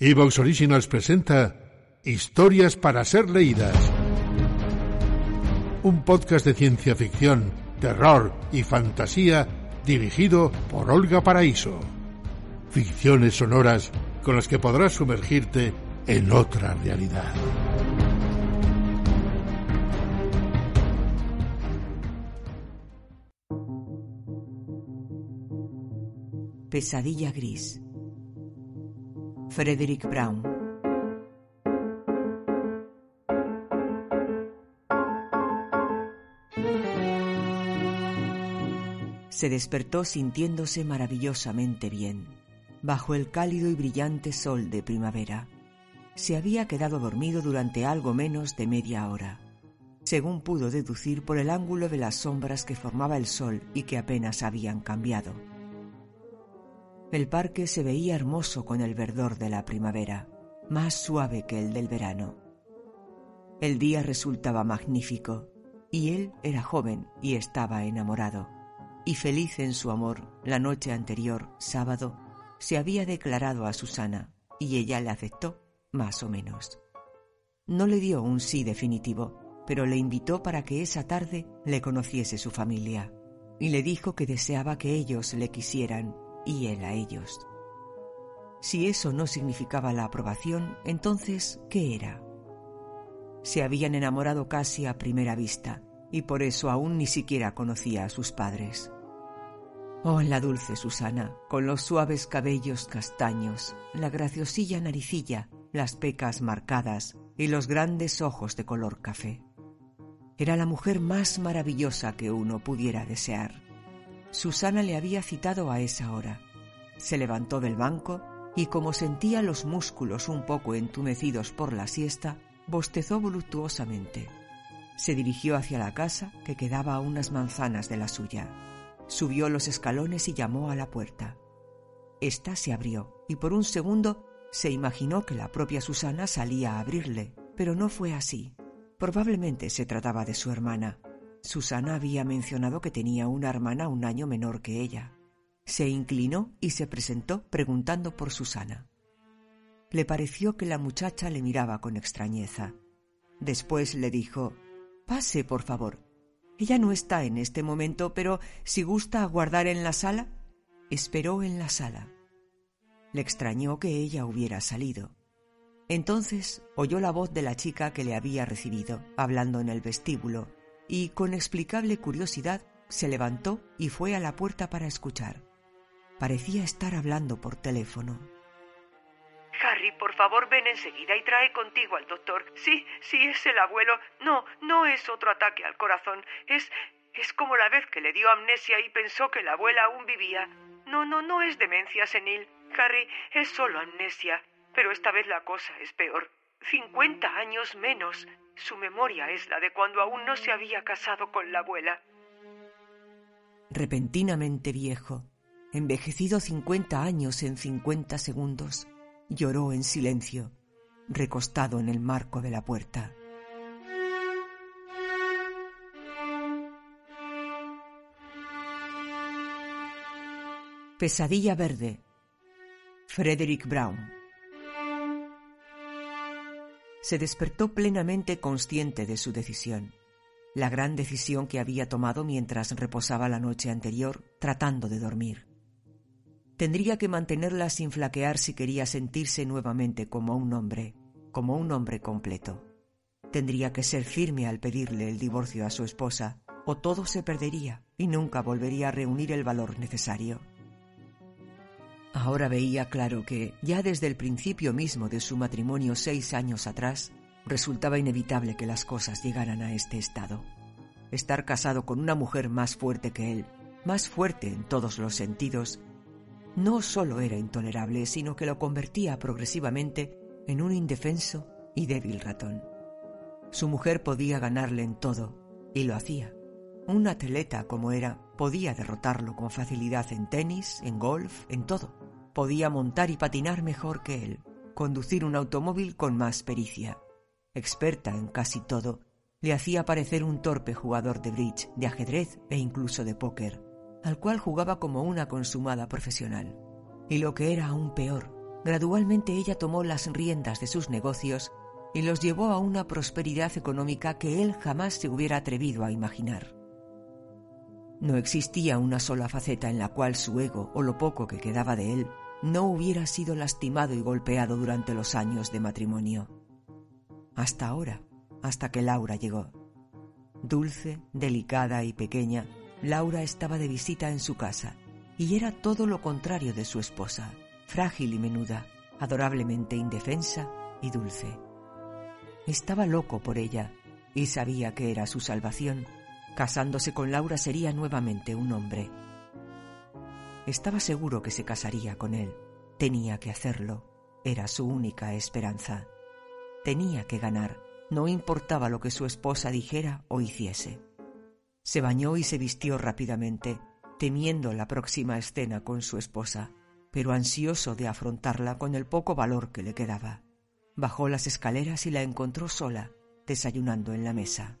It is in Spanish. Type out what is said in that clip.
Evox Originals presenta Historias para ser leídas. Un podcast de ciencia ficción, terror y fantasía dirigido por Olga Paraíso. Ficciones sonoras con las que podrás sumergirte en otra realidad. Pesadilla gris. Frederick Brown. Se despertó sintiéndose maravillosamente bien, bajo el cálido y brillante sol de primavera. Se había quedado dormido durante algo menos de media hora, según pudo deducir por el ángulo de las sombras que formaba el sol y que apenas habían cambiado. El parque se veía hermoso con el verdor de la primavera, más suave que el del verano. El día resultaba magnífico, y él era joven y estaba enamorado, y feliz en su amor, la noche anterior, sábado, se había declarado a Susana, y ella le aceptó, más o menos. No le dio un sí definitivo, pero le invitó para que esa tarde le conociese su familia, y le dijo que deseaba que ellos le quisieran y él a ellos. Si eso no significaba la aprobación, entonces, ¿qué era? Se habían enamorado casi a primera vista, y por eso aún ni siquiera conocía a sus padres. Oh, la dulce Susana, con los suaves cabellos castaños, la graciosilla naricilla, las pecas marcadas y los grandes ojos de color café. Era la mujer más maravillosa que uno pudiera desear. Susana le había citado a esa hora. Se levantó del banco y como sentía los músculos un poco entumecidos por la siesta, bostezó voluptuosamente. Se dirigió hacia la casa que quedaba a unas manzanas de la suya. Subió los escalones y llamó a la puerta. Esta se abrió y por un segundo se imaginó que la propia Susana salía a abrirle, pero no fue así. Probablemente se trataba de su hermana. Susana había mencionado que tenía una hermana un año menor que ella. Se inclinó y se presentó preguntando por Susana. Le pareció que la muchacha le miraba con extrañeza. Después le dijo Pase, por favor. Ella no está en este momento, pero si gusta aguardar en la sala. Esperó en la sala. Le extrañó que ella hubiera salido. Entonces oyó la voz de la chica que le había recibido, hablando en el vestíbulo, y con explicable curiosidad se levantó y fue a la puerta para escuchar. Parecía estar hablando por teléfono. Harry, por favor, ven enseguida y trae contigo al doctor. Sí, sí, es el abuelo. No, no es otro ataque al corazón. Es. es como la vez que le dio amnesia y pensó que la abuela aún vivía. No, no, no es demencia senil. Harry, es solo amnesia. Pero esta vez la cosa es peor. Cincuenta años menos. Su memoria es la de cuando aún no se había casado con la abuela. Repentinamente viejo, envejecido cincuenta años en cincuenta segundos, lloró en silencio, recostado en el marco de la puerta. Pesadilla verde. Frederick Brown. Se despertó plenamente consciente de su decisión, la gran decisión que había tomado mientras reposaba la noche anterior tratando de dormir. Tendría que mantenerla sin flaquear si quería sentirse nuevamente como un hombre, como un hombre completo. Tendría que ser firme al pedirle el divorcio a su esposa, o todo se perdería y nunca volvería a reunir el valor necesario. Ahora veía claro que, ya desde el principio mismo de su matrimonio seis años atrás, resultaba inevitable que las cosas llegaran a este estado. Estar casado con una mujer más fuerte que él, más fuerte en todos los sentidos, no solo era intolerable, sino que lo convertía progresivamente en un indefenso y débil ratón. Su mujer podía ganarle en todo, y lo hacía. Un atleta como era podía derrotarlo con facilidad en tenis, en golf, en todo. Podía montar y patinar mejor que él, conducir un automóvil con más pericia. Experta en casi todo, le hacía parecer un torpe jugador de bridge, de ajedrez e incluso de póker, al cual jugaba como una consumada profesional. Y lo que era aún peor, gradualmente ella tomó las riendas de sus negocios y los llevó a una prosperidad económica que él jamás se hubiera atrevido a imaginar. No existía una sola faceta en la cual su ego o lo poco que quedaba de él no hubiera sido lastimado y golpeado durante los años de matrimonio. Hasta ahora, hasta que Laura llegó. Dulce, delicada y pequeña, Laura estaba de visita en su casa y era todo lo contrario de su esposa, frágil y menuda, adorablemente indefensa y dulce. Estaba loco por ella y sabía que era su salvación. Casándose con Laura sería nuevamente un hombre. Estaba seguro que se casaría con él. Tenía que hacerlo. Era su única esperanza. Tenía que ganar. No importaba lo que su esposa dijera o hiciese. Se bañó y se vistió rápidamente, temiendo la próxima escena con su esposa, pero ansioso de afrontarla con el poco valor que le quedaba. Bajó las escaleras y la encontró sola, desayunando en la mesa.